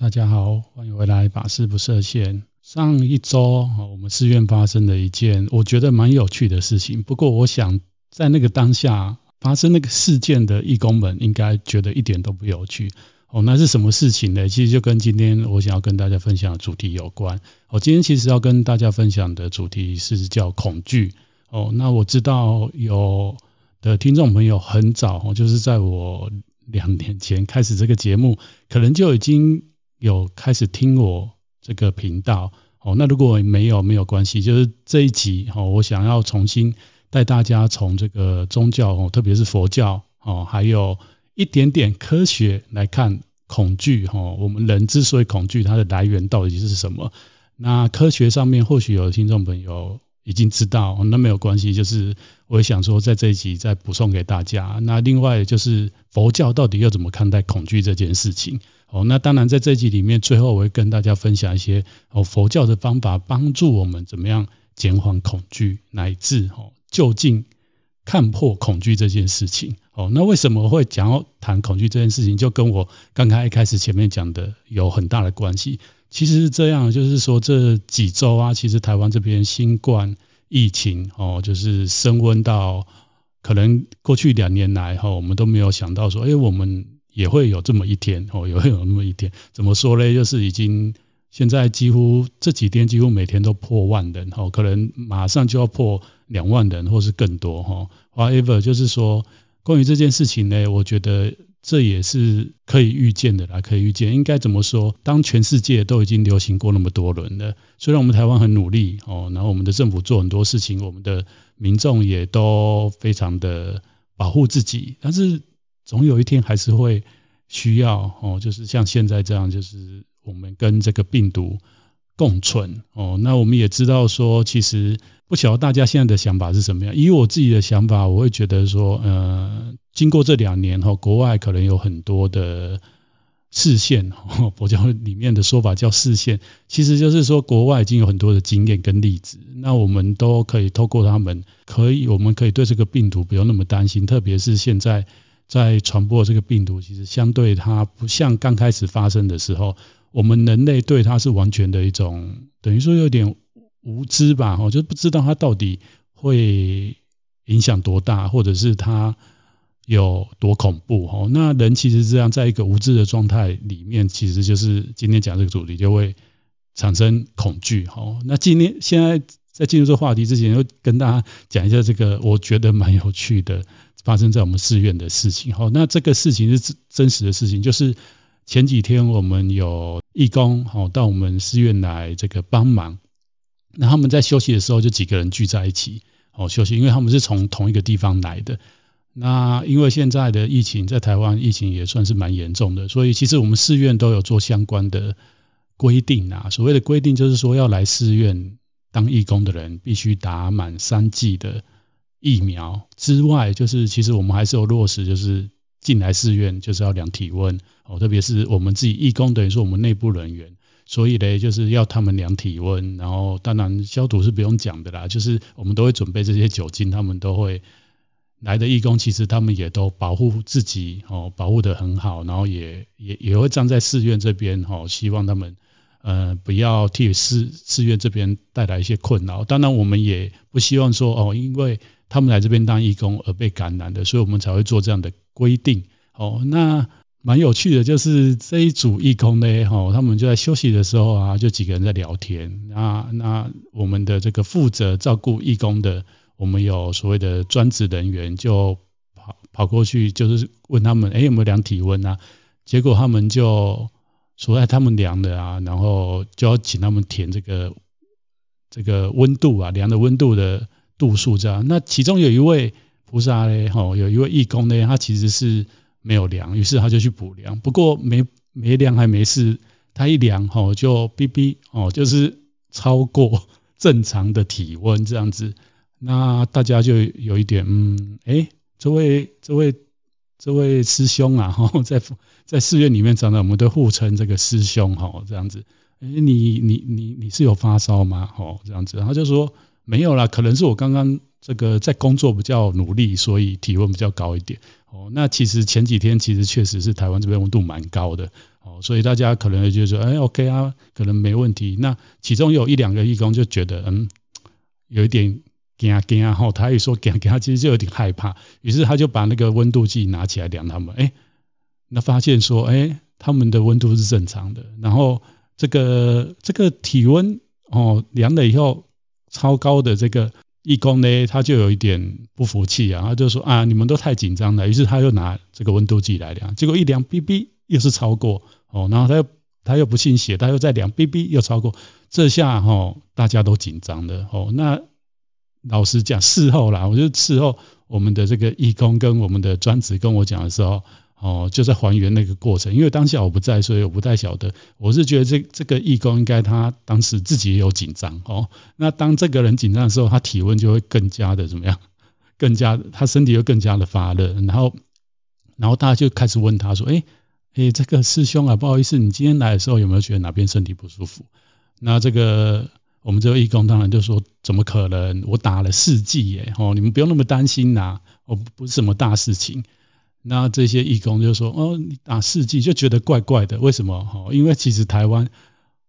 大家好，欢迎回来，法事不设限。上一周，我们寺院发生了一件我觉得蛮有趣的事情。不过，我想在那个当下发生那个事件的义工们，应该觉得一点都不有趣。哦，那是什么事情呢？其实就跟今天我想要跟大家分享的主题有关。我今天其实要跟大家分享的主题是叫恐惧。哦，那我知道有的听众朋友很早，就是在我两年前开始这个节目，可能就已经。有开始听我这个频道哦，那如果没有没有关系，就是这一集哦，我想要重新带大家从这个宗教哦，特别是佛教哦，还有一点点科学来看恐惧哦，我们人之所以恐惧，它的来源到底是什么？那科学上面或许有听众朋友已经知道，那没有关系，就是我也想说在这一集再补送给大家。那另外就是佛教到底要怎么看待恐惧这件事情？哦，那当然，在这集里面，最后我会跟大家分享一些哦佛教的方法，帮助我们怎么样减缓恐惧，乃至哦究竟看破恐惧这件事情。哦，那为什么会讲要谈恐惧这件事情，就跟我刚刚一开始前面讲的有很大的关系。其实是这样，就是说这几周啊，其实台湾这边新冠疫情哦，就是升温到可能过去两年来哈，我们都没有想到说，哎，我们。也会有这么一天哦，也会有那么一天。怎么说呢？就是已经现在几乎这几天几乎每天都破万人哦，可能马上就要破两万人或是更多哈。However，就是说关于这件事情呢，我觉得这也是可以预见的啦，可以预见。应该怎么说？当全世界都已经流行过那么多轮了，虽然我们台湾很努力哦，然后我们的政府做很多事情，我们的民众也都非常的保护自己，但是。总有一天还是会需要哦，就是像现在这样，就是我们跟这个病毒共存哦。那我们也知道说，其实不晓得大家现在的想法是什么样。以我自己的想法，我会觉得说，呃，经过这两年哈，国外可能有很多的示现，佛教里面的说法叫视线，其实就是说国外已经有很多的经验跟例子，那我们都可以透过他们，可以我们可以对这个病毒不用那么担心，特别是现在。在传播这个病毒，其实相对它不像刚开始发生的时候，我们人类对它是完全的一种，等于说有点无知吧，我就不知道它到底会影响多大，或者是它有多恐怖哈。那人其实这样，在一个无知的状态里面，其实就是今天讲这个主题就会产生恐惧哈。那今天现在在进入这个话题之前，要跟大家讲一下这个，我觉得蛮有趣的。发生在我们寺院的事情，好，那这个事情是真实的事情，就是前几天我们有义工，好，到我们寺院来这个帮忙，那他们在休息的时候就几个人聚在一起，好休息，因为他们是从同一个地方来的。那因为现在的疫情在台湾疫情也算是蛮严重的，所以其实我们寺院都有做相关的规定啊。所谓的规定就是说，要来寺院当义工的人必须打满三剂的。疫苗之外，就是其实我们还是有落实，就是进来寺院就是要量体温哦，特别是我们自己义工，等于说我们内部人员，所以呢，就是要他们量体温，然后当然消毒是不用讲的啦，就是我们都会准备这些酒精，他们都会来的义工，其实他们也都保护自己哦，保护得很好，然后也也也会站在寺院这边哦，希望他们呃不要替寺寺院这边带来一些困扰，当然我们也不希望说哦，因为他们来这边当义工而被感染的，所以我们才会做这样的规定。哦，那蛮有趣的，就是这一组义工呢，哦，他们就在休息的时候啊，就几个人在聊天。那那我们的这个负责照顾义工的，我们有所谓的专职人员，就跑跑过去，就是问他们，哎，有没有量体温啊？结果他们就说，哎，他们量的啊，然后就要请他们填这个这个温度啊，量的温度的。度数这样，那其中有一位菩萨呢，吼，有一位义工呢，他其实是没有量，于是他就去补量，不过没没量还没事，他一量吼就哔哔哦，就是超过正常的体温这样子，那大家就有一点嗯，哎，这位这位这位师兄啊，吼，在在寺院里面常常我们都互称这个师兄吼，这样子，哎，你你你你是有发烧吗？吼，这样子，他就说。没有啦，可能是我刚刚这个在工作比较努力，所以体温比较高一点。哦，那其实前几天其实确实是台湾这边温度蛮高的。哦，所以大家可能就说，哎，OK 啊，可能没问题。那其中有一两个义工就觉得，嗯，有一点惊惊啊，吼，他一说惊惊，他其实就有点害怕。于是他就把那个温度计拿起来量他们，哎，那发现说，哎，他们的温度是正常的。然后这个这个体温哦量了以后超高的这个义工呢，他就有一点不服气啊，他就说啊，你们都太紧张了。于是他又拿这个温度计来量，结果一量哔哔。又是超过哦，然后他又他又不信邪，他又在量，B B 又超过，这下哈、哦、大家都紧张的哦。那老实讲，事后啦，我就事后我们的这个义工跟我们的专职跟我讲的时候，哦，就在还原那个过程。因为当下我不在，所以我不太晓得。我是觉得这这个义工应该他当时自己也有紧张哦。那当这个人紧张的时候，他体温就会更加的怎么样？更加他身体又更加的发热，然后然后大家就开始问他说：“哎。”诶，这个师兄啊，不好意思，你今天来的时候有没有觉得哪边身体不舒服？那这个我们这位义工当然就说，怎么可能？我打了四剂耶，哦，你们不用那么担心呐，哦，不是什么大事情。那这些义工就说，哦，你打四剂就觉得怪怪的，为什么？哦，因为其实台湾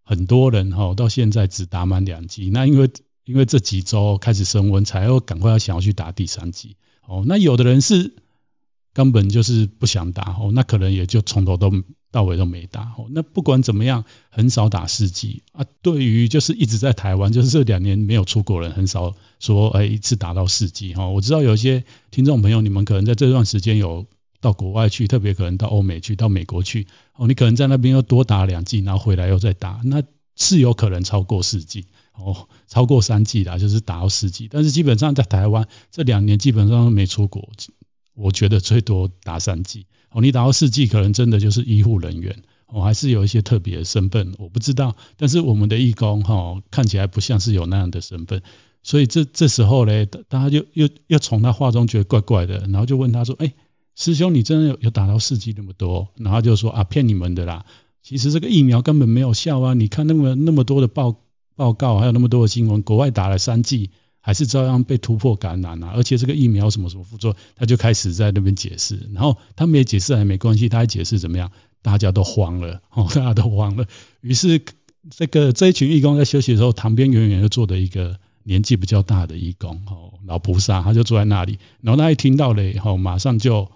很多人哈，到现在只打满两剂，那因为因为这几周开始升温，才要赶快要想要去打第三剂。哦，那有的人是。根本就是不想打哦，那可能也就从头都到尾都没打哦。那不管怎么样，很少打四剂啊。对于就是一直在台湾，就是这两年没有出国人，很少说哎一次打到四剂哈。我知道有一些听众朋友，你们可能在这段时间有到国外去，特别可能到欧美去，到美国去哦。你可能在那边又多打两剂，然后回来又再打，那是有可能超过四剂哦，超过三剂啦，就是打到四剂。但是基本上在台湾这两年基本上都没出国。我觉得最多打三剂哦，你打到四剂可能真的就是医护人员哦，还是有一些特别的身份，我不知道。但是我们的义工哈看起来不像是有那样的身份，所以这这时候呢，大家就又又从他话中觉得怪怪的，然后就问他说：“哎，师兄，你真的有有打到四剂那么多？”然后就说：“啊，骗你们的啦，其实这个疫苗根本没有效啊！你看那么那么多的报报告，还有那么多的新闻，国外打了三剂。”还是照样被突破感染啊！而且这个疫苗什么什么副作用，他就开始在那边解释。然后他没解释还没关系，他还解释怎么样？大家都慌了，哦，大家都慌了。于是这个这一群义工在休息的时候，旁边远远就坐着一个年纪比较大的义工，哦，老菩萨，他就坐在那里。然后他一听到了以后，马上就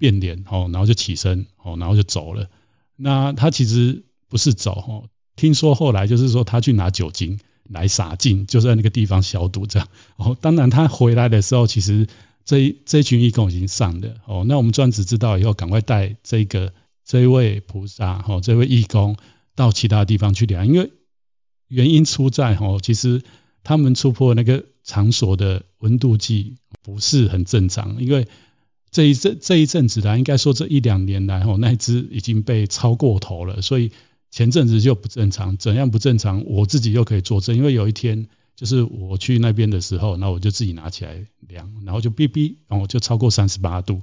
变脸，哦，然后就起身，哦，然后就走了。那他其实不是走，哦，听说后来就是说他去拿酒精。来洒净，就在那个地方消毒这样。哦，当然他回来的时候，其实这一这群义工已经上了。哦，那我们专职知道以后，赶快带这个这位菩萨，哦，这位义工到其他地方去量，因为原因出在哦，其实他们突破那个场所的温度计不是很正常，因为这一阵这一阵子来，应该说这一两年来，哦，那一只已经被超过头了，所以。前阵子就不正常，怎样不正常？我自己又可以作证，因为有一天就是我去那边的时候，那我就自己拿起来量，然后就哔哔，然后就超过三十八度。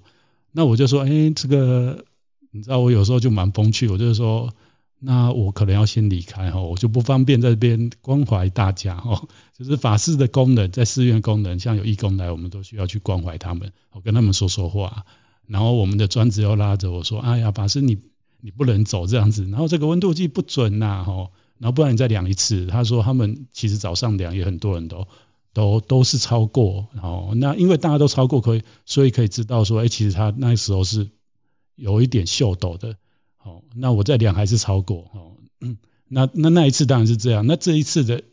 那我就说，哎、这个你知道我有时候就蛮风趣，我就是说，那我可能要先离开哈，我就不方便在这边关怀大家哈。就是法师的功能，在寺院功能，像有义工来，我们都需要去关怀他们，我跟他们说说话。然后我们的专职又拉着我说，哎呀，法师你。你不能走这样子，然后这个温度计不准呐，哈，然后不然你再量一次。他说他们其实早上量也很多人都都都是超过，然后那因为大家都超过可以，所以可以知道说，哎，其实他那时候是有一点秀逗的，哦，那我再量还是超过，哦，嗯，那那那一次当然是这样，那这一次的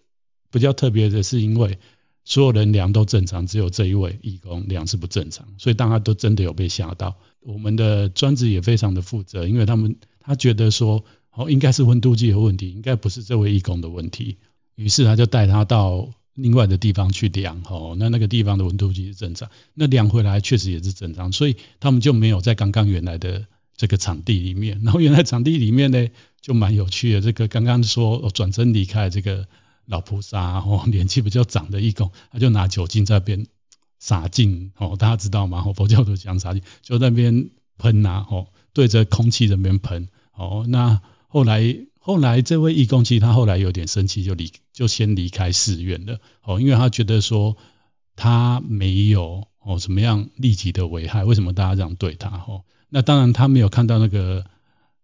比较特别的是因为。所有人量都正常，只有这一位义工量是不正常，所以大家都真的有被吓到。我们的专职也非常的负责，因为他们他觉得说，哦，应该是温度计有问题，应该不是这位义工的问题，于是他就带他到另外的地方去量，哦，那那个地方的温度计是正常，那量回来确实也是正常，所以他们就没有在刚刚原来的这个场地里面，然后原来场地里面呢就蛮有趣的，这个刚刚说转身离开这个。老菩萨哦，年纪比较长的义工，他就拿酒精在那边洒净哦，大家知道吗？佛教都讲洒净，就在那边喷呐哦，对着空气这边喷哦。那后来后来这位义工其实他后来有点生气，就离就先离开寺院了哦，因为他觉得说他没有哦什么样立即的危害，为什么大家这样对他？哦，那当然他没有看到那个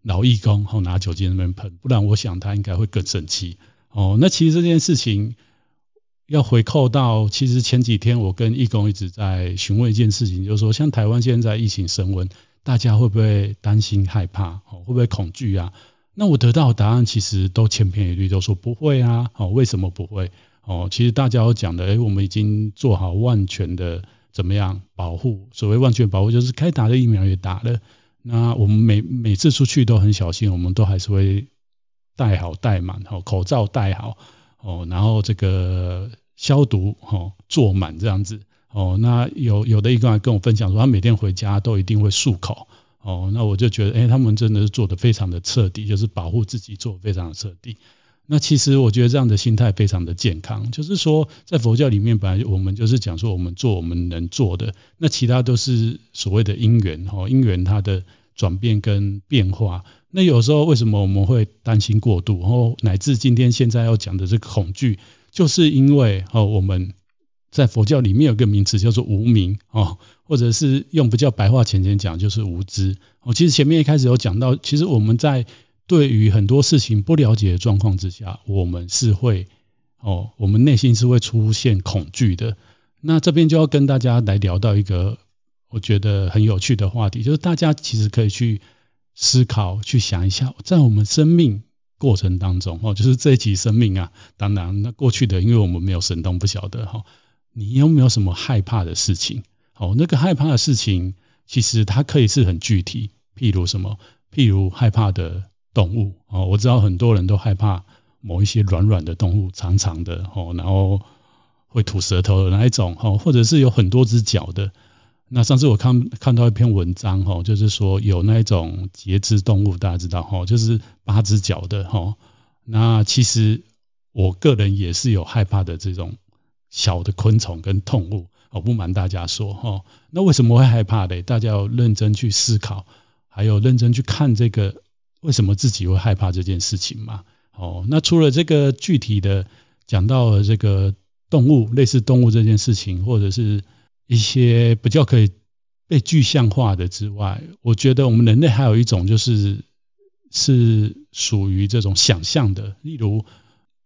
老义工哦拿酒精在那边喷，不然我想他应该会更生气。哦，那其实这件事情要回扣到，其实前几天我跟义工一直在询问一件事情，就是说像台湾现在疫情升温，大家会不会担心害怕？哦，会不会恐惧啊？那我得到的答案其实都千篇一律，都说不会啊。哦，为什么不会？哦，其实大家都讲的，哎，我们已经做好万全的怎么样保护？所谓万全保护，就是该打的疫苗也打了。那我们每每次出去都很小心，我们都还是会。戴好戴满，口罩戴好，哦，然后这个消毒，哦，做满这样子，哦，那有有的一个人跟我分享说，他每天回家都一定会漱口，哦，那我就觉得，哎，他们真的是做得非常的彻底，就是保护自己做得非常的彻底。那其实我觉得这样的心态非常的健康，就是说在佛教里面，本来我们就是讲说，我们做我们能做的，那其他都是所谓的因缘，哦，因缘它的转变跟变化。那有时候为什么我们会担心过度，然后乃至今天现在要讲的这个恐惧，就是因为哦我们在佛教里面有个名词叫做无明哦，或者是用比较白话浅浅讲就是无知我。其实前面一开始有讲到，其实我们在对于很多事情不了解的状况之下，我们是会哦，我们内心是会出现恐惧的。那这边就要跟大家来聊到一个我觉得很有趣的话题，就是大家其实可以去。思考去想一下，在我们生命过程当中，哦，就是这一集生命啊，当然那过去的，因为我们没有神通，不晓得哈。你有没有什么害怕的事情？哦，那个害怕的事情，其实它可以是很具体，譬如什么？譬如害怕的动物哦，我知道很多人都害怕某一些软软的动物，长长的哦，然后会吐舌头的那一种哦，或者是有很多只脚的。那上次我看看到一篇文章哈，就是说有那种节肢动物，大家知道哈，就是八只脚的哈。那其实我个人也是有害怕的这种小的昆虫跟动物，我不瞒大家说哈。那为什么会害怕呢？大家要认真去思考，还有认真去看这个为什么自己会害怕这件事情嘛。哦，那除了这个具体的讲到了这个动物，类似动物这件事情，或者是。一些比较可以被具象化的之外，我觉得我们人类还有一种就是是属于这种想象的。例如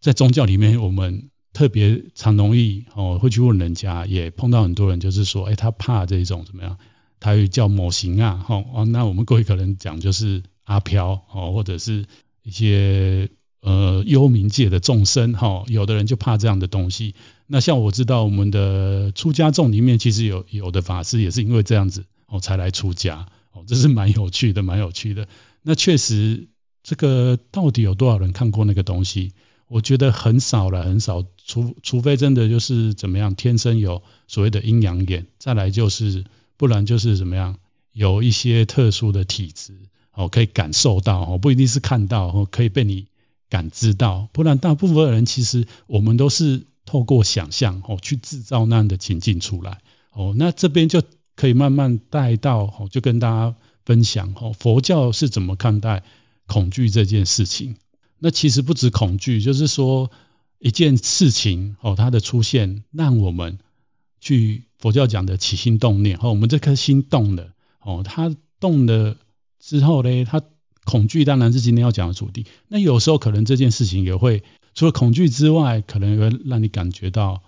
在宗教里面，我们特别常容易哦会去问人家，也碰到很多人就是说，哎，他怕这种怎么样？他会叫某型啊，哦，那我们各位可能讲就是阿飘哦，或者是一些。呃，幽冥界的众生哈，有的人就怕这样的东西。那像我知道，我们的出家众里面，其实有有的法师也是因为这样子哦才来出家哦，这是蛮有趣的，蛮有趣的。那确实，这个到底有多少人看过那个东西？我觉得很少了，很少。除除非真的就是怎么样，天生有所谓的阴阳眼，再来就是不然就是怎么样，有一些特殊的体质哦，可以感受到哦，不一定是看到哦，可以被你。感知到，不然大部分人其实我们都是透过想象哦去制造那样的情境出来哦。那这边就可以慢慢带到哦，就跟大家分享哦，佛教是怎么看待恐惧这件事情。那其实不止恐惧，就是说一件事情哦，它的出现让我们去佛教讲的起心动念哦，我们这颗心动了哦，它动了之后呢，他。恐惧当然是今天要讲的主题。那有时候可能这件事情也会除了恐惧之外，可能会让你感觉到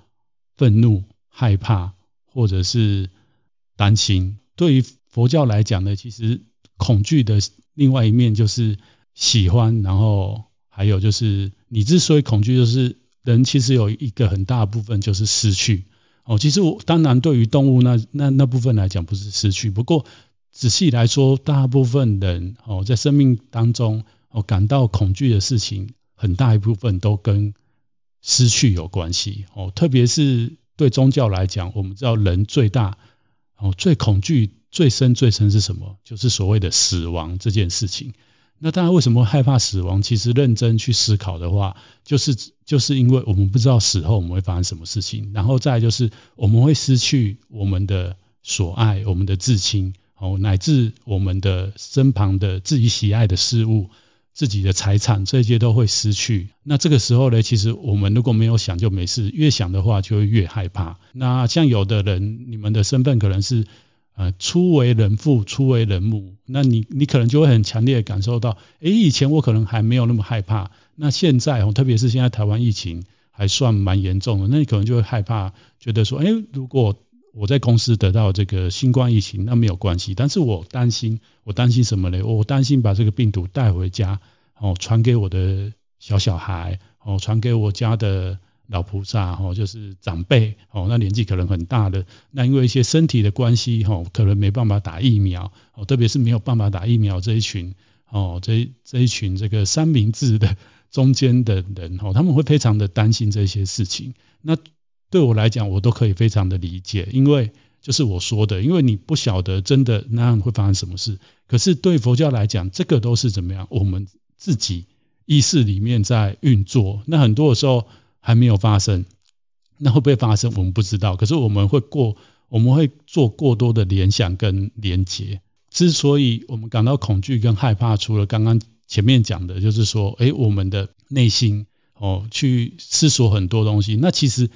愤怒、害怕或者是担心。对于佛教来讲呢，其实恐惧的另外一面就是喜欢，然后还有就是你之所以恐惧，就是人其实有一个很大的部分就是失去。哦，其实我当然对于动物那那那部分来讲不是失去，不过。仔细来说，大部分人哦，在生命当中哦感到恐惧的事情，很大一部分都跟失去有关系哦。特别是对宗教来讲，我们知道人最大哦最恐惧最深最深是什么？就是所谓的死亡这件事情。那大家，为什么害怕死亡？其实认真去思考的话，就是就是因为我们不知道死后我们会发生什么事情，然后再就是我们会失去我们的所爱，我们的至亲。哦，乃至我们的身旁的自己喜爱的事物，自己的财产，这些都会失去。那这个时候呢，其实我们如果没有想就没事，越想的话就会越害怕。那像有的人，你们的身份可能是呃初为人父，初为人母，那你你可能就会很强烈的感受到，诶，以前我可能还没有那么害怕，那现在哦，特别是现在台湾疫情还算蛮严重的，那你可能就会害怕，觉得说，诶，如果我在公司得到这个新冠疫情，那没有关系。但是我担心，我担心什么呢？我担心把这个病毒带回家，哦，传给我的小小孩，哦，传给我家的老菩萨，哦，就是长辈，哦，那年纪可能很大的，那因为一些身体的关系，哦，可能没办法打疫苗，哦，特别是没有办法打疫苗这一群，哦，这这一群这个三明治的中间的人，哦，他们会非常的担心这些事情。那对我来讲，我都可以非常的理解，因为就是我说的，因为你不晓得真的那样会发生什么事。可是对佛教来讲，这个都是怎么样？我们自己意识里面在运作。那很多的时候还没有发生，那会不会发生？我们不知道。可是我们会过，我们会做过多的联想跟连结。之所以我们感到恐惧跟害怕，除了刚刚前面讲的，就是说，哎，我们的内心哦，去思索很多东西。那其实。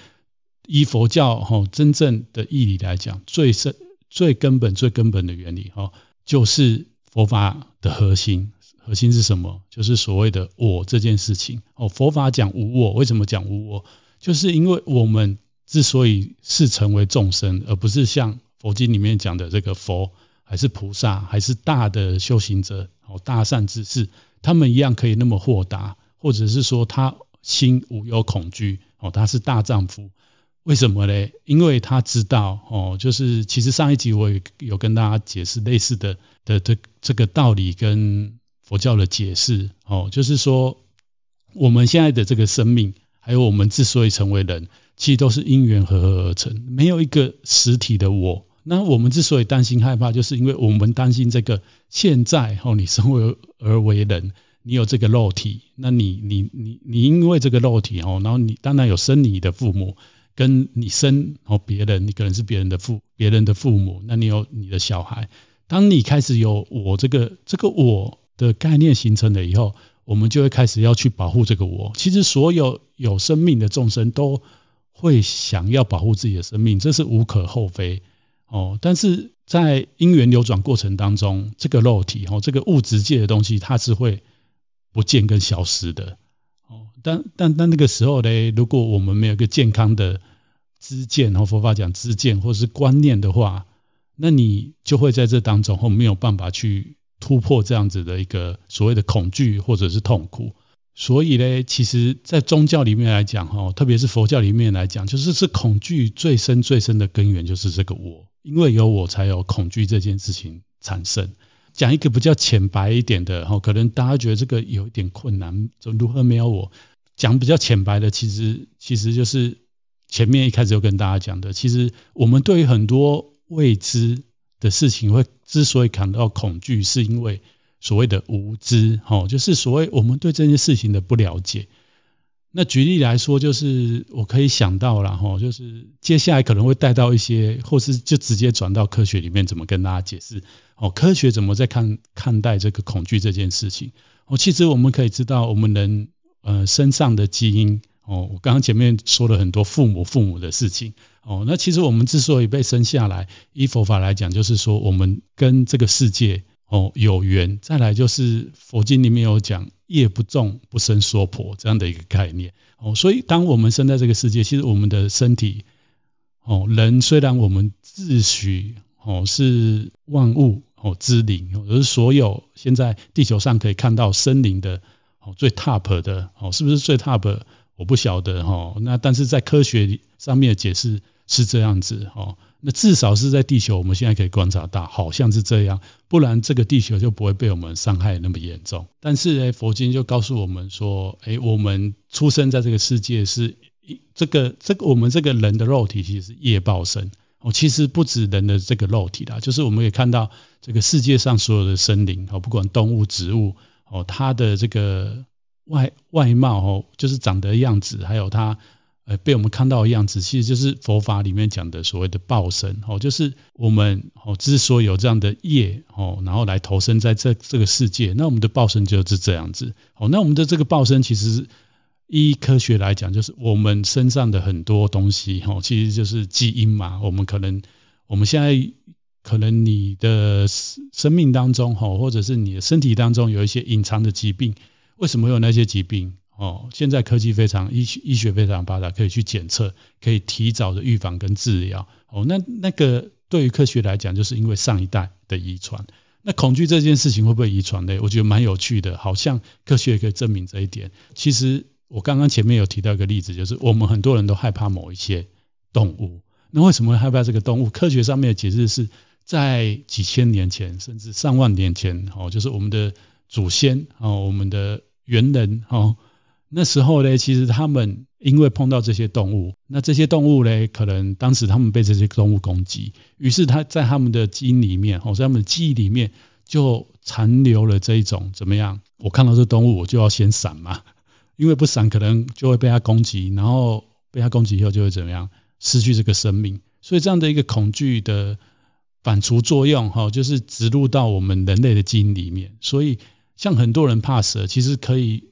以佛教哈真正的义理来讲，最深、最根本、最根本的原理哈，就是佛法的核心。核心是什么？就是所谓的“我”这件事情。哦，佛法讲无我，为什么讲无我？就是因为我们之所以是成为众生，而不是像佛经里面讲的这个佛，还是菩萨，还是大的修行者哦，大善之士，他们一样可以那么豁达，或者是说他心无有恐惧哦，他是大丈夫。为什么呢？因为他知道哦，就是其实上一集我也有跟大家解释类似的的这这个道理跟佛教的解释哦，就是说我们现在的这个生命，还有我们之所以成为人，其实都是因缘和合而成，没有一个实体的我。那我们之所以担心害怕，就是因为我们担心这个现在哦，你生为而为人，你有这个肉体，那你你你你因为这个肉体哦，然后你当然有生你的父母。跟你生哦，别人，你可能是别人的父，别人的父母，那你有你的小孩。当你开始有我这个这个我的概念形成了以后，我们就会开始要去保护这个我。其实所有有生命的众生都会想要保护自己的生命，这是无可厚非哦。但是在因缘流转过程当中，这个肉体哦，这个物质界的东西，它是会不见跟消失的。但但但那个时候呢，如果我们没有一个健康的知见，和佛法讲知见或是观念的话，那你就会在这当中后没有办法去突破这样子的一个所谓的恐惧或者是痛苦。所以呢，其实，在宗教里面来讲，哈，特别是佛教里面来讲，就是是恐惧最深最深的根源就是这个我，因为有我才有恐惧这件事情产生。讲一个比较浅白一点的哈，可能大家觉得这个有一点困难，就如何没有我？讲比较浅白的，其实其实就是前面一开始就跟大家讲的，其实我们对于很多未知的事情会之所以感到恐惧，是因为所谓的无知，哈，就是所谓我们对这件事情的不了解。那举例来说，就是我可以想到了哈，就是接下来可能会带到一些，或是就直接转到科学里面，怎么跟大家解释哦？科学怎么在看看待这个恐惧这件事情？哦，其实我们可以知道，我们人呃身上的基因哦，我刚刚前面说了很多父母父母的事情哦，那其实我们之所以被生下来，依佛法来讲，就是说我们跟这个世界。哦，有缘，再来就是佛经里面有讲业不重不生娑婆这样的一个概念。哦，所以当我们生在这个世界，其实我们的身体，哦，人虽然我们自诩哦是万物哦之灵，而是所有现在地球上可以看到生灵的哦最 top 的哦，是不是最 top？我不晓得哈。那但是在科学上面的解释是这样子哈。那至少是在地球，我们现在可以观察到，好像是这样，不然这个地球就不会被我们伤害那么严重。但是呢，佛经就告诉我们说，哎，我们出生在这个世界是这个这个我们这个人的肉体其实是业报身哦，其实不止人的这个肉体啦，就是我们也看到这个世界上所有的生灵哦，不管动物、植物哦，他的这个外外貌哦，就是长得样子，还有他呃被我们看到的样子，其实就是佛法里面讲的所谓的报身哦，就是我们哦之所以有这样的业哦，然后来投身在这这个世界，那我们的报身就是这样子哦。那我们的这个报身其实依科学来讲，就是我们身上的很多东西哦，其实就是基因嘛。我们可能我们现在。可能你的生命当中，哈，或者是你的身体当中有一些隐藏的疾病，为什么会有那些疾病？哦，现在科技非常医医学非常发达，可以去检测，可以提早的预防跟治疗。哦，那那个对于科学来讲，就是因为上一代的遗传。那恐惧这件事情会不会遗传呢？我觉得蛮有趣的，好像科学也可以证明这一点。其实我刚刚前面有提到一个例子，就是我们很多人都害怕某一些动物。那为什么会害怕这个动物？科学上面的解释是。在几千年前，甚至上万年前，哦，就是我们的祖先，哦，我们的猿人，哦，那时候呢，其实他们因为碰到这些动物，那这些动物呢，可能当时他们被这些动物攻击，于是他在他们的基因里面，哦，在他们的记忆里面就残留了这一种怎么样？我看到这动物，我就要先闪嘛，因为不闪可能就会被它攻击，然后被它攻击以后就会怎么样？失去这个生命，所以这样的一个恐惧的。反刍作用，哈，就是植入到我们人类的基因里面。所以，像很多人怕蛇，其实可以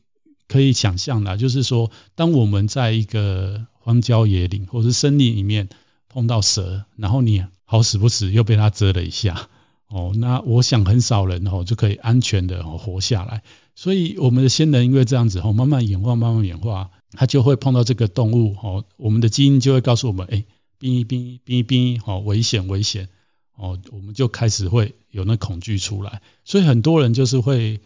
可以想象的，就是说，当我们在一个荒郊野岭或者是森林里面碰到蛇，然后你好死不死又被它蛰了一下，哦，那我想很少人哦就可以安全的活下来。所以，我们的先人因为这样子，哦，慢慢演化，慢慢演化，它就会碰到这个动物，哦，我们的基因就会告诉我们，哎，冰一冰，冰一冰，好，危险，危险。哦，我们就开始会有那恐惧出来，所以很多人就是会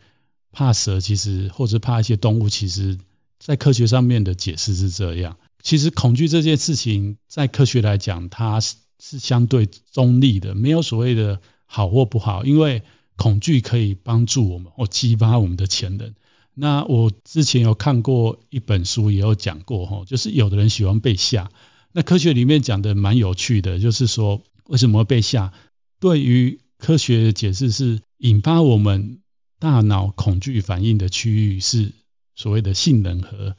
怕蛇，其实或者怕一些动物，其实在科学上面的解释是这样。其实恐惧这件事情，在科学来讲，它是是相对中立的，没有所谓的好或不好，因为恐惧可以帮助我们或激发我们的潜能。那我之前有看过一本书，也有讲过哈，就是有的人喜欢被吓，那科学里面讲的蛮有趣的，就是说。为什么会被吓？对于科学的解释是，引发我们大脑恐惧反应的区域是所谓的杏仁核。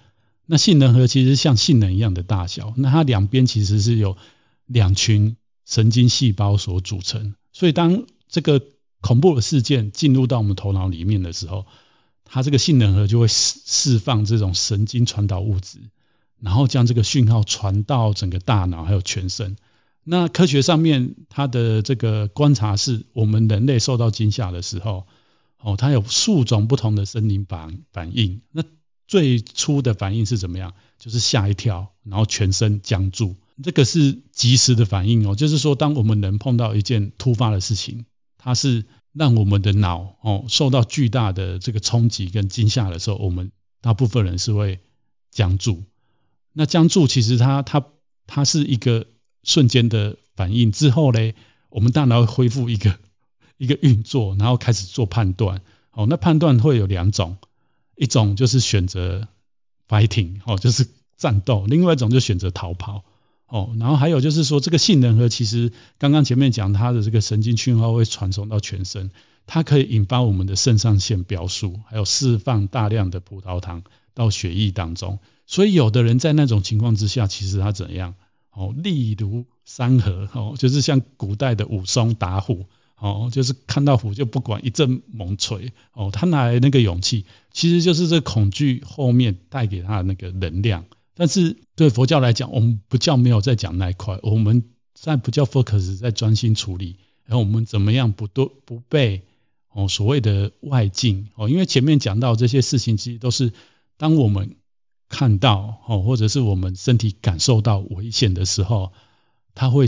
那杏仁核其实像杏仁一样的大小，那它两边其实是有两群神经细胞所组成。所以当这个恐怖的事件进入到我们头脑里面的时候，它这个杏仁核就会释释放这种神经传导物质，然后将这个讯号传到整个大脑还有全身。那科学上面，它的这个观察是，我们人类受到惊吓的时候，哦，它有数种不同的生理反反应。那最初的反应是怎么样？就是吓一跳，然后全身僵住。这个是即时的反应哦，就是说，当我们人碰到一件突发的事情，它是让我们的脑哦受到巨大的这个冲击跟惊吓的时候，我们大部分人是会僵住。那僵住其实它它它是一个。瞬间的反应之后呢，我们大脑会恢复一个 一个运作，然后开始做判断。哦，那判断会有两种，一种就是选择 fighting，哦，就是战斗；另外一种就选择逃跑。哦，然后还有就是说，这个杏仁核其实刚刚前面讲它的这个神经讯号会传送到全身，它可以引发我们的肾上腺飙速，还有释放大量的葡萄糖到血液当中。所以有的人在那种情况之下，其实他怎样？哦，力如山河，哦，就是像古代的武松打虎，哦，就是看到虎就不管一阵猛锤，哦，他哪来那个勇气？其实就是这恐惧后面带给他的那个能量。但是对佛教来讲，我们不叫没有在讲那一块，我们在不叫 focus 在专心处理，然后我们怎么样不都不被哦所谓的外境哦，因为前面讲到这些事情，其实都是当我们。看到哦，或者是我们身体感受到危险的时候，它会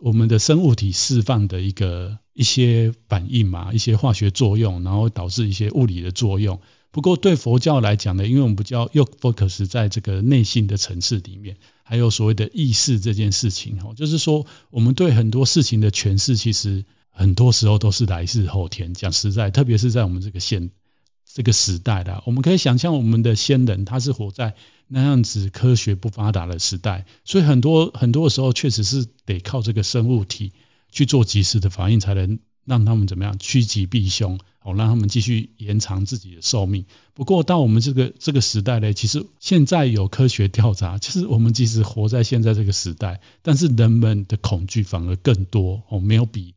我们的生物体释放的一个一些反应嘛，一些化学作用，然后导致一些物理的作用。不过对佛教来讲呢，因为我们比较又 focus 在这个内心的层次里面，还有所谓的意识这件事情哦，就是说我们对很多事情的诠释，其实很多时候都是来自后天。讲实在，特别是在我们这个现这个时代的，我们可以想象我们的先人他是活在那样子科学不发达的时代，所以很多很多的时候确实是得靠这个生物体去做即时的反应才能让他们怎么样趋吉避凶，哦，让他们继续延长自己的寿命。不过到我们这个这个时代呢，其实现在有科学调查，其实我们即使活在现在这个时代，但是人们的恐惧反而更多哦，没有比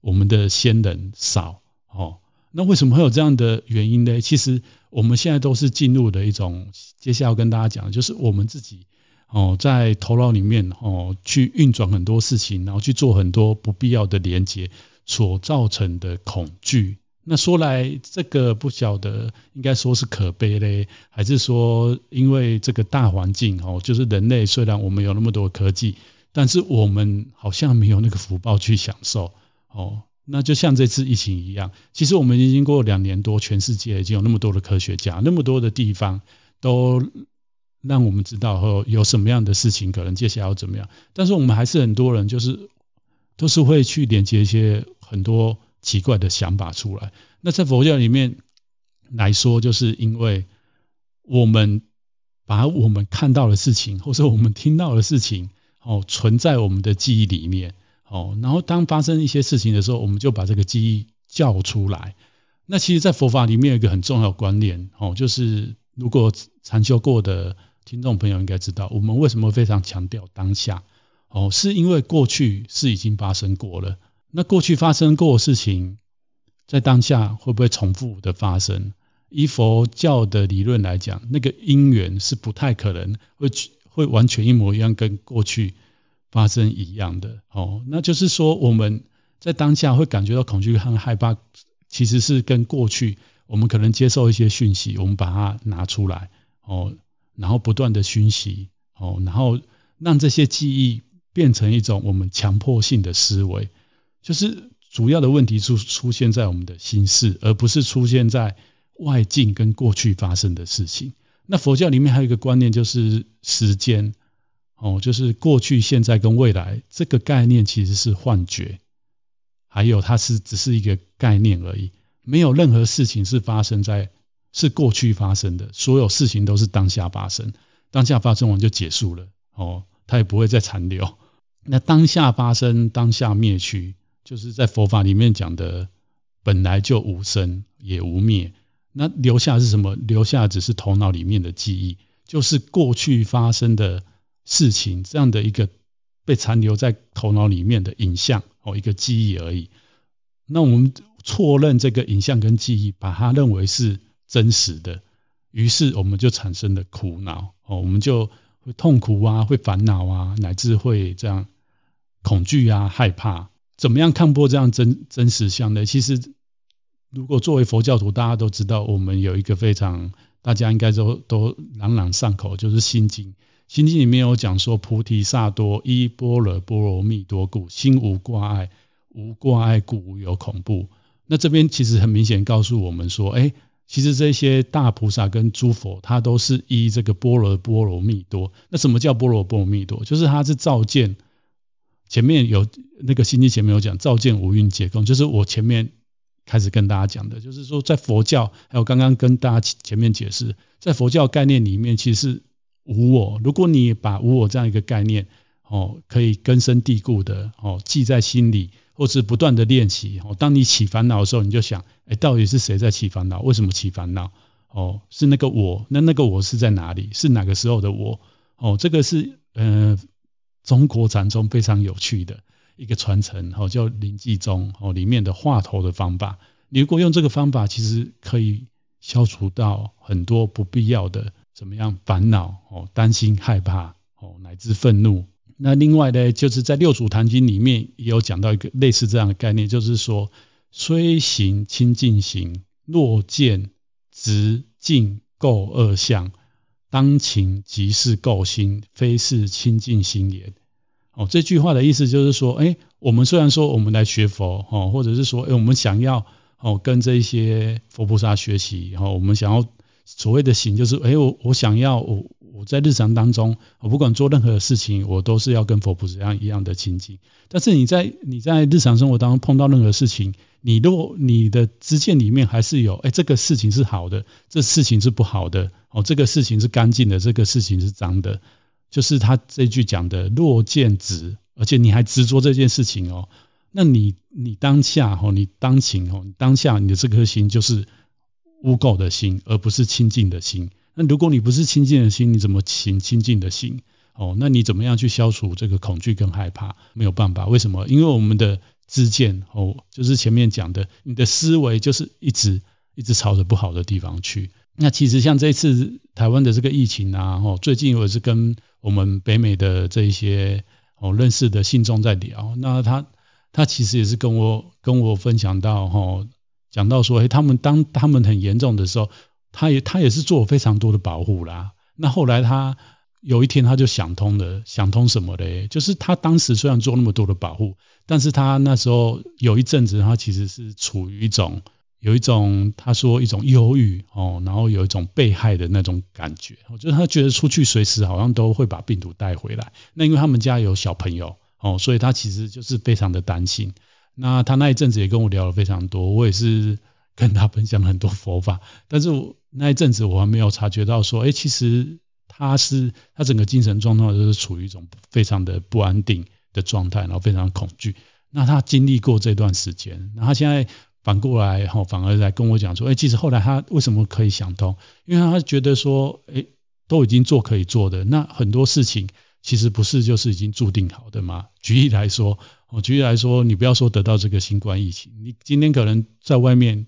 我们的先人少哦。那为什么会有这样的原因呢？其实我们现在都是进入的一种，接下来要跟大家讲的就是我们自己。哦，在头脑里面哦，去运转很多事情，然后去做很多不必要的连接，所造成的恐惧。那说来，这个不晓得应该说是可悲嘞，还是说因为这个大环境哦，就是人类虽然我们有那么多科技，但是我们好像没有那个福报去享受哦。那就像这次疫情一样，其实我们已经经过两年多，全世界已经有那么多的科学家，那么多的地方都。让我们知道后有什么样的事情可能接下来要怎么样，但是我们还是很多人就是都是会去连接一些很多奇怪的想法出来。那在佛教里面来说，就是因为我们把我们看到的事情，或者我们听到的事情，哦，存在我们的记忆里面，哦，然后当发生一些事情的时候，我们就把这个记忆叫出来。那其实，在佛法里面有一个很重要的观念，哦，就是如果禅修过的。听众朋友应该知道，我们为什么非常强调当下？哦，是因为过去是已经发生过了。那过去发生过的事情，在当下会不会重复的发生？以佛教的理论来讲，那个因缘是不太可能会会完全一模一样，跟过去发生一样的。哦，那就是说我们在当下会感觉到恐惧和害怕，其实是跟过去我们可能接受一些讯息，我们把它拿出来，哦。然后不断的熏习，哦，然后让这些记忆变成一种我们强迫性的思维，就是主要的问题出出现在我们的心事，而不是出现在外境跟过去发生的事情。那佛教里面还有一个观念，就是时间，哦，就是过去、现在跟未来这个概念其实是幻觉，还有它是只是一个概念而已，没有任何事情是发生在。是过去发生的，所有事情都是当下发生，当下发生完就结束了，哦，它也不会再残留。那当下发生，当下灭去，就是在佛法里面讲的，本来就无生也无灭。那留下是什么？留下只是头脑里面的记忆，就是过去发生的事情，这样的一个被残留在头脑里面的影像，哦，一个记忆而已。那我们错认这个影像跟记忆，把它认为是。真实的，于是我们就产生了苦恼哦，我们就会痛苦啊，会烦恼啊，乃至会这样恐惧啊、害怕。怎么样看破这样真真实相呢？其实，如果作为佛教徒，大家都知道，我们有一个非常大家应该都都朗朗上口，就是《心经》。《心经》里面有讲说，菩提萨多依般若波罗蜜多故，心无挂碍，无挂碍故无有恐怖。那这边其实很明显告诉我们说，哎。其实这些大菩萨跟诸佛，他都是依这个般若波罗蜜多。那什么叫般若波罗蜜多？就是他是照见前面有那个心经前面有讲，照见五蕴皆空。就是我前面开始跟大家讲的，就是说在佛教，还有刚刚跟大家前面解释，在佛教概念里面，其实无我。如果你把无我这样一个概念，哦，可以根深蒂固的哦记在心里。或是不断的练习哦，当你起烦恼的时候，你就想，哎，到底是谁在起烦恼？为什么起烦恼？哦，是那个我，那那个我是在哪里？是哪个时候的我？哦，这个是呃，中国禅宗非常有趣的一个传承，哦，叫临济宗哦，里面的话头的方法。你如果用这个方法，其实可以消除到很多不必要的怎么样烦恼哦，担心、害怕哦，乃至愤怒。那另外呢，就是在《六祖坛经》里面也有讲到一个类似这样的概念，就是说，虽行清净行，若见执净垢二相，当勤即是垢心，非是清净心也。哦，这句话的意思就是说，哎，我们虽然说我们来学佛，哦，或者是说，哎，我们想要哦跟这些佛菩萨学习，然后我们想要所谓的行，就是，哎，我我想要我。我在日常当中，我不管做任何的事情，我都是要跟佛菩萨一样一样的亲近。但是你在你在日常生活当中碰到任何事情，你若你的知见里面还是有，哎，这个事情是好的，这事情是不好的，哦，这个事情是干净的，这个事情是脏的，就是他这句讲的若见执，而且你还执着这件事情哦，那你你当下吼，你当情吼，你当下你的这颗心就是污垢的心，而不是清净的心。那如果你不是清净的心，你怎么行清净的心？哦，那你怎么样去消除这个恐惧跟害怕？没有办法，为什么？因为我们的知见哦，就是前面讲的，你的思维就是一直一直朝着不好的地方去。那其实像这次台湾的这个疫情啊，哦，最近我也是跟我们北美的这一些哦认识的信众在聊，那他他其实也是跟我跟我分享到，哦，讲到说，诶，他们当他们很严重的时候，他也他也是做非常多的保护啦。那后来他。有一天他就想通了，想通什么嘞？就是他当时虽然做那么多的保护，但是他那时候有一阵子，他其实是处于一种有一种他说一种忧郁哦，然后有一种被害的那种感觉。我觉得他觉得出去随时好像都会把病毒带回来。那因为他们家有小朋友哦，所以他其实就是非常的担心。那他那一阵子也跟我聊了非常多，我也是跟他分享很多佛法，但是我那一阵子我还没有察觉到说，哎，其实。他是他整个精神状态都是处于一种非常的不安定的状态，然后非常恐惧。那他经历过这段时间，那他现在反过来哈，反而来跟我讲说，哎，其实后来他为什么可以想通？因为他觉得说，哎，都已经做可以做的，那很多事情其实不是就是已经注定好的吗？举例来说，哦，举例来说，你不要说得到这个新冠疫情，你今天可能在外面，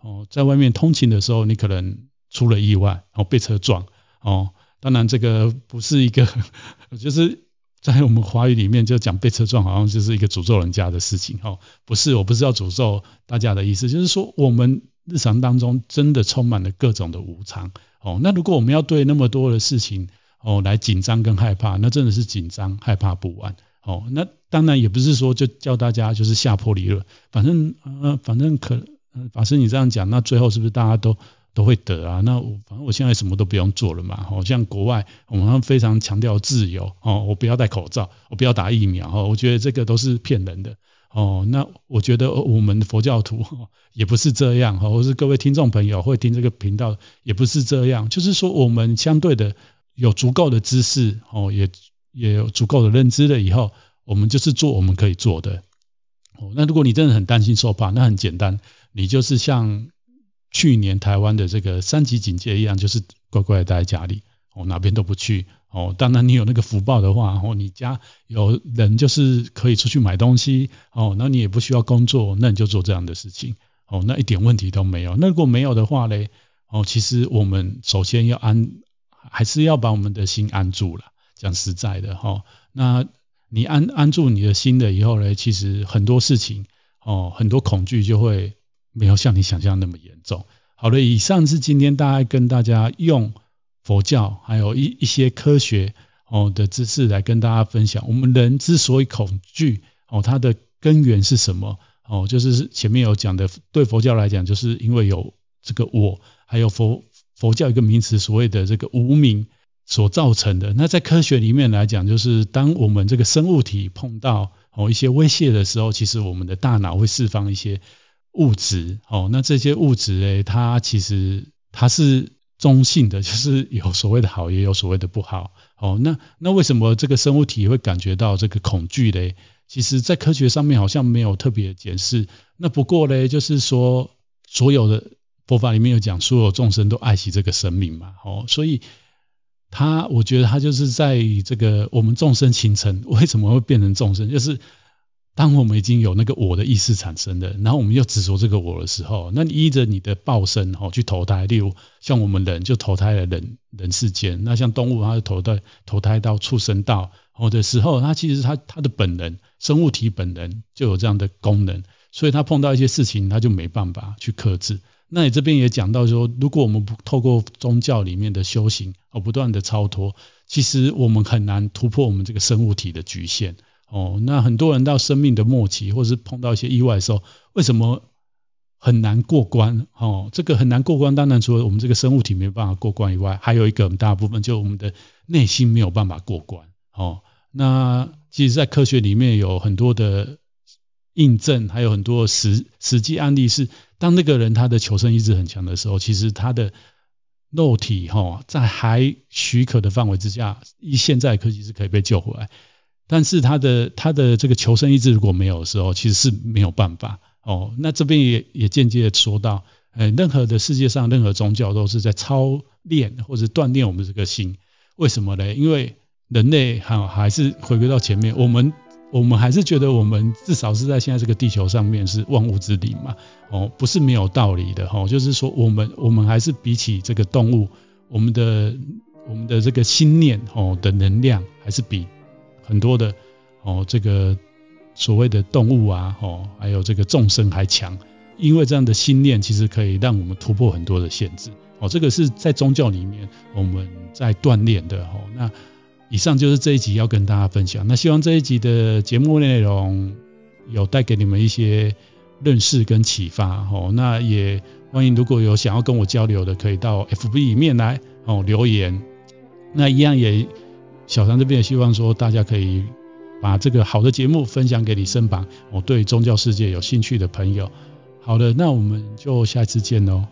哦，在外面通勤的时候，你可能出了意外，然后被车撞，哦。当然，这个不是一个，就是在我们华语里面就讲被车撞，好像就是一个诅咒人家的事情哦。不是，我不是要诅咒大家的意思，就是说我们日常当中真的充满了各种的无常哦。那如果我们要对那么多的事情哦来紧张跟害怕，那真的是紧张害怕不完哦。那当然也不是说就叫大家就是下坡理论，反正呃反正可法师你这样讲，那最后是不是大家都？都会得啊，那我反正我现在什么都不用做了嘛，好像国外我们非常强调自由哦，我不要戴口罩，我不要打疫苗哦，我觉得这个都是骗人的哦。那我觉得我们佛教徒也不是这样哈，或是各位听众朋友会听这个频道也不是这样，就是说我们相对的有足够的知识哦，也也有足够的认知了以后，我们就是做我们可以做的哦。那如果你真的很担心受怕，那很简单，你就是像。去年台湾的这个三级警戒一样，就是乖乖的待在家里，哦，哪边都不去，哦，当然你有那个福报的话，哦，你家有人就是可以出去买东西，哦，那你也不需要工作，那你就做这样的事情，哦，那一点问题都没有。那如果没有的话嘞，哦，其实我们首先要安，还是要把我们的心安住了。讲实在的，哈，那你安安住你的心了以后呢，其实很多事情，哦，很多恐惧就会。没有像你想象那么严重。好了，以上是今天大概跟大家用佛教还有一一些科学哦的知识来跟大家分享。我们人之所以恐惧哦，它的根源是什么？哦，就是前面有讲的，对佛教来讲，就是因为有这个我，还有佛佛教一个名词，所谓的这个无名所造成的。那在科学里面来讲，就是当我们这个生物体碰到哦一些威胁的时候，其实我们的大脑会释放一些。物质哦，那这些物质诶，它其实它是中性的，就是有所谓的好，也有所谓的不好哦。那那为什么这个生物体会感觉到这个恐惧嘞？其实，在科学上面好像没有特别解释。那不过嘞，就是说所有的佛法里面有讲，所有众生都爱惜这个生命嘛，哦，所以他我觉得他就是在这个我们众生形成 为什么会变成众生，就是。当我们已经有那个我的意识产生的，然后我们又执着这个我的时候，那你依着你的报身哦去投胎，例如像我们人就投胎了人人世间，那像动物它就投胎投胎到畜生道哦的时候，它其实它它的本能生物体本能就有这样的功能，所以它碰到一些事情它就没办法去克制。那你这边也讲到说，如果我们不透过宗教里面的修行哦不断的超脱，其实我们很难突破我们这个生物体的局限。哦，那很多人到生命的末期，或是碰到一些意外的时候，为什么很难过关？哦，这个很难过关，当然除了我们这个生物体没办法过关以外，还有一个很大部分就我们的内心没有办法过关。哦，那其实，在科学里面有很多的印证，还有很多实实际案例是，当那个人他的求生意志很强的时候，其实他的肉体哈、哦，在还许可的范围之下，以现在科技是可以被救回来。但是他的他的这个求生意志如果没有的时候，其实是没有办法哦。那这边也也间接的说到，呃，任何的世界上任何宗教都是在操练或者锻炼我们这个心。为什么呢？因为人类还还是回归到前面，我们我们还是觉得我们至少是在现在这个地球上面是万物之灵嘛，哦，不是没有道理的哈、哦。就是说，我们我们还是比起这个动物，我们的我们的这个心念哦的能量，还是比很多的哦这个所谓的动物啊哦，还有这个众生还强。因为这样的心念，其实可以让我们突破很多的限制哦。这个是在宗教里面我们在锻炼的哦。那以上就是这一集要跟大家分享。那希望这一集的节目内容有带给你们一些认识跟启发哦。那也欢迎如果有想要跟我交流的，可以到 FB 里面来哦留言。那一样也小唐这边也希望说大家可以把这个好的节目分享给你身旁哦对宗教世界有兴趣的朋友。好的，那我们就下次见喽。